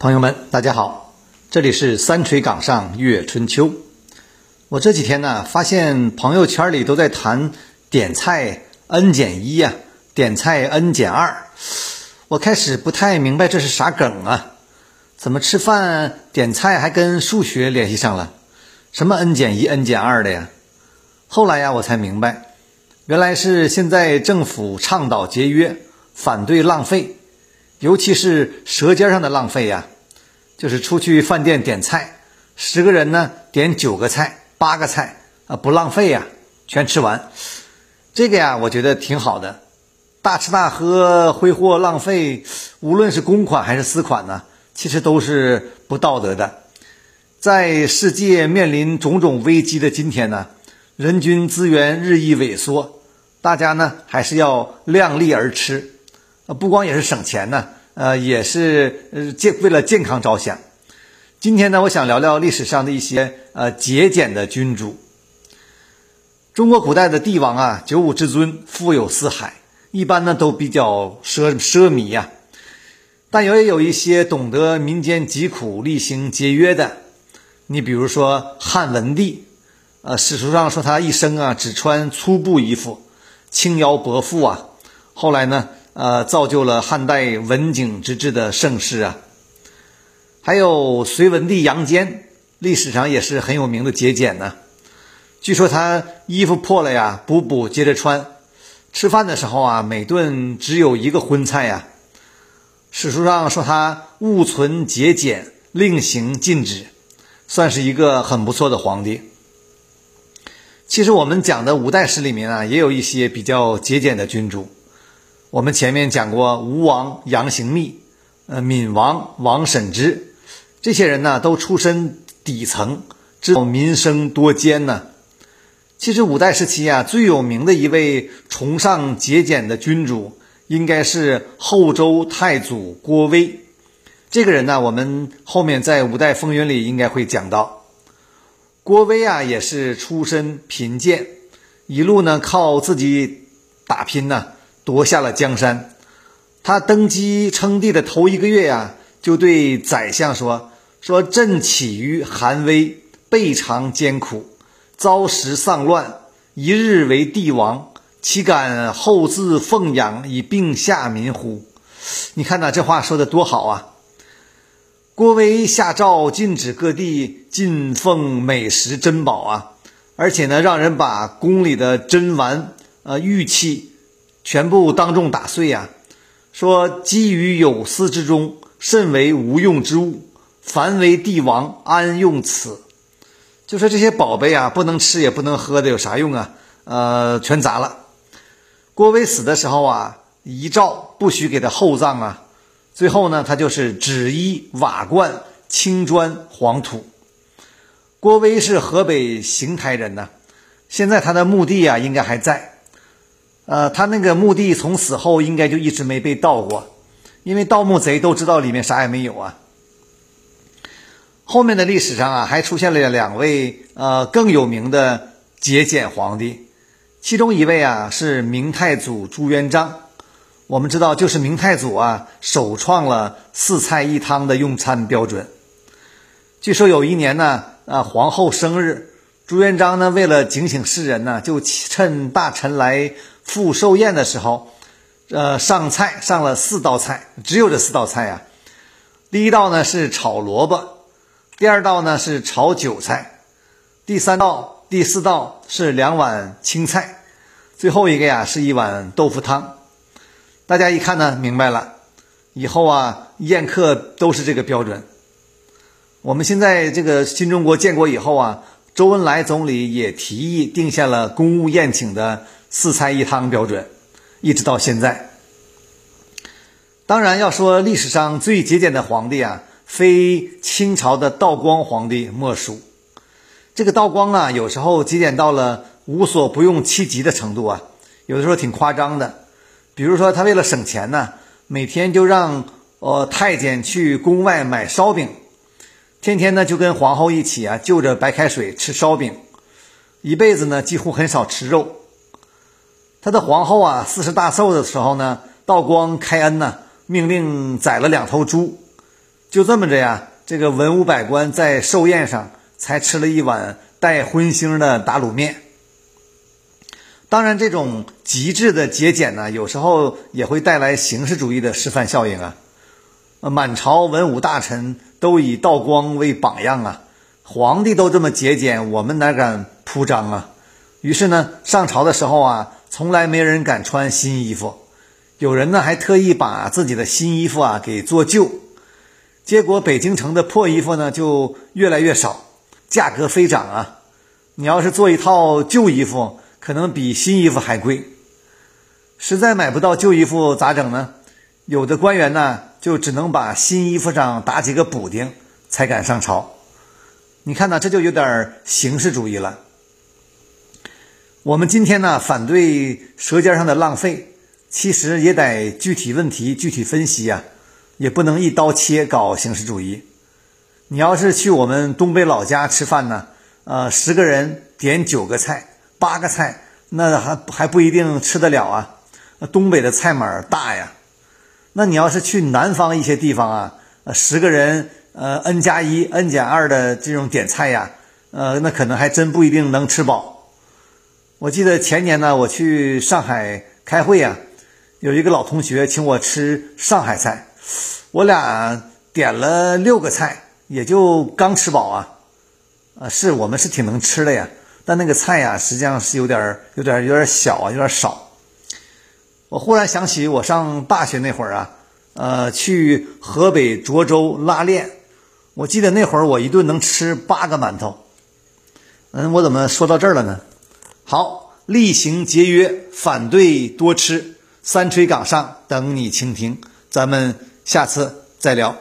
朋友们，大家好，这里是三锤岗上阅春秋。我这几天呢，发现朋友圈里都在谈点菜 n 减一呀，点菜 n 减二。我开始不太明白这是啥梗啊？怎么吃饭点菜还跟数学联系上了？什么 n 减一、n 减二的呀？后来呀，我才明白，原来是现在政府倡导节约，反对浪费。尤其是舌尖上的浪费呀，就是出去饭店点菜，十个人呢点九个菜、八个菜啊，不浪费呀，全吃完。这个呀，我觉得挺好的。大吃大喝、挥霍浪费，无论是公款还是私款呢，其实都是不道德的。在世界面临种种危机的今天呢，人均资源日益萎缩，大家呢还是要量力而吃。不光也是省钱呢，呃，也是呃健为了健康着想。今天呢，我想聊聊历史上的一些呃节俭的君主。中国古代的帝王啊，九五至尊，富有四海，一般呢都比较奢奢靡呀。但也有一些懂得民间疾苦、厉行节约的。你比如说汉文帝，呃，史书上说他一生啊只穿粗布衣服，轻徭薄赋啊。后来呢？呃，造就了汉代文景之治的盛世啊。还有隋文帝杨坚，历史上也是很有名的节俭呢。据说他衣服破了呀，补补接着穿。吃饭的时候啊，每顿只有一个荤菜呀。史书上说他物存节俭，令行禁止，算是一个很不错的皇帝。其实我们讲的五代史里面啊，也有一些比较节俭的君主。我们前面讲过吴王杨行密，呃，闵王王审知，这些人呢都出身底层，知道民生多艰呢。其实五代时期啊，最有名的一位崇尚节俭的君主，应该是后周太祖郭威。这个人呢，我们后面在五代风云里应该会讲到。郭威啊，也是出身贫贱，一路呢靠自己打拼呢。夺下了江山，他登基称帝的头一个月呀，就对宰相说：“说朕起于寒微，备尝艰苦，遭时丧乱，一日为帝王，岂敢后自奉养以并下民乎？”你看呐，这话说的多好啊！郭威下诏禁止各地进奉美食珍宝啊，而且呢，让人把宫里的珍玩、呃玉器。全部当众打碎呀！说积于有司之中，甚为无用之物。凡为帝王，安用此？就说这些宝贝啊，不能吃也不能喝的，有啥用啊？呃，全砸了。郭威死的时候啊，遗诏不许给他厚葬啊。最后呢，他就是纸衣瓦罐、青砖黄土。郭威是河北邢台人呐，现在他的墓地啊，应该还在。呃，他那个墓地从死后应该就一直没被盗过，因为盗墓贼都知道里面啥也没有啊。后面的历史上啊，还出现了两位呃更有名的节俭皇帝，其中一位啊是明太祖朱元璋。我们知道，就是明太祖啊首创了四菜一汤的用餐标准。据说有一年呢，啊皇后生日，朱元璋呢为了警醒世人呢，就趁大臣来。赴寿宴的时候，呃，上菜上了四道菜，只有这四道菜呀。第一道呢是炒萝卜，第二道呢是炒韭菜，第三道、第四道是两碗青菜，最后一个呀是一碗豆腐汤。大家一看呢，明白了，以后啊宴客都是这个标准。我们现在这个新中国建国以后啊，周恩来总理也提议定下了公务宴请的。四菜一汤标准，一直到现在。当然，要说历史上最节俭的皇帝啊，非清朝的道光皇帝莫属。这个道光啊，有时候节俭到了无所不用其极的程度啊，有的时候挺夸张的。比如说，他为了省钱呢，每天就让呃太监去宫外买烧饼，天天呢就跟皇后一起啊就着白开水吃烧饼，一辈子呢几乎很少吃肉。他的皇后啊，四十大寿的时候呢，道光开恩呢，命令宰了两头猪，就这么着呀，这个文武百官在寿宴上才吃了一碗带荤腥的打卤面。当然，这种极致的节俭呢，有时候也会带来形式主义的示范效应啊。满朝文武大臣都以道光为榜样啊，皇帝都这么节俭，我们哪敢铺张啊？于是呢，上朝的时候啊，从来没人敢穿新衣服，有人呢还特意把自己的新衣服啊给做旧，结果北京城的破衣服呢就越来越少，价格飞涨啊！你要是做一套旧衣服，可能比新衣服还贵，实在买不到旧衣服咋整呢？有的官员呢，就只能把新衣服上打几个补丁，才敢上朝。你看呢，这就有点形式主义了。我们今天呢，反对舌尖上的浪费，其实也得具体问题具体分析呀，也不能一刀切搞形式主义。你要是去我们东北老家吃饭呢，呃，十个人点九个菜。八个菜，那还还不一定吃得了啊！东北的菜码大呀，那你要是去南方一些地方啊，呃十个人，呃，n 加一、n 减二的这种点菜呀，呃，那可能还真不一定能吃饱。我记得前年呢，我去上海开会呀，有一个老同学请我吃上海菜，我俩点了六个菜，也就刚吃饱啊。啊，是我们是挺能吃的呀。但那个菜呀，实际上是有点儿、有点儿、有点小啊，有点少。我忽然想起我上大学那会儿啊，呃，去河北涿州拉练，我记得那会儿我一顿能吃八个馒头。嗯，我怎么说到这儿了呢？好，厉行节约，反对多吃，三锤岗上等你倾听，咱们下次再聊。